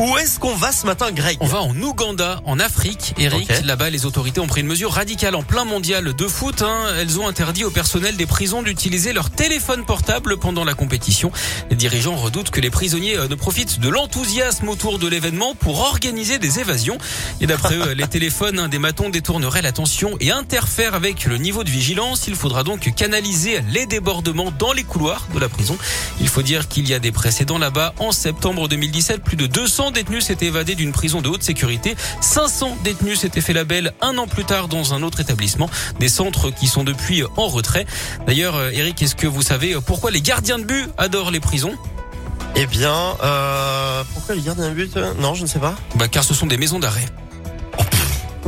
Où est-ce qu'on va ce matin, Greg On va en Ouganda, en Afrique. Eric, là-bas, les autorités ont pris une mesure radicale en plein mondial de foot. hein. Elles ont interdit au personnel des prisons d'utiliser leur téléphone portable pendant la compétition. Les dirigeants redoutent que les prisonniers euh, ne profitent de l'enthousiasme autour de l'événement pour organiser des évasions. Et d'après eux, les téléphones hein, des matons détourneraient l'attention et interfèrent avec le niveau de vigilance. Il faudra donc canaliser les débordements dans les couloirs de la prison. Il faut dire qu'il y a des précédents là-bas. En septembre 2017, plus de 200 détenus s'étaient évadés d'une prison de haute sécurité. 500 détenus s'étaient fait la belle un an plus tard dans un autre établissement. Des centres qui sont depuis en retrait. D'ailleurs, euh, Eric, est-ce que vous savez pourquoi les gardiens de but adorent les prisons? Eh bien, euh, pourquoi les gardiens de but euh, Non, je ne sais pas. bah, Car ce sont des maisons d'arrêt.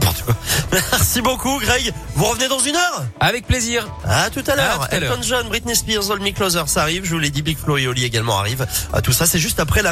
Quoi. Merci beaucoup, Greg. Vous revenez dans une heure? Avec plaisir. À tout à l'heure. Elton John, Britney Spears, All Me Closer, ça arrive. Je vous l'ai dit, Big Flo et Oli également arrivent. Tout ça, c'est juste après la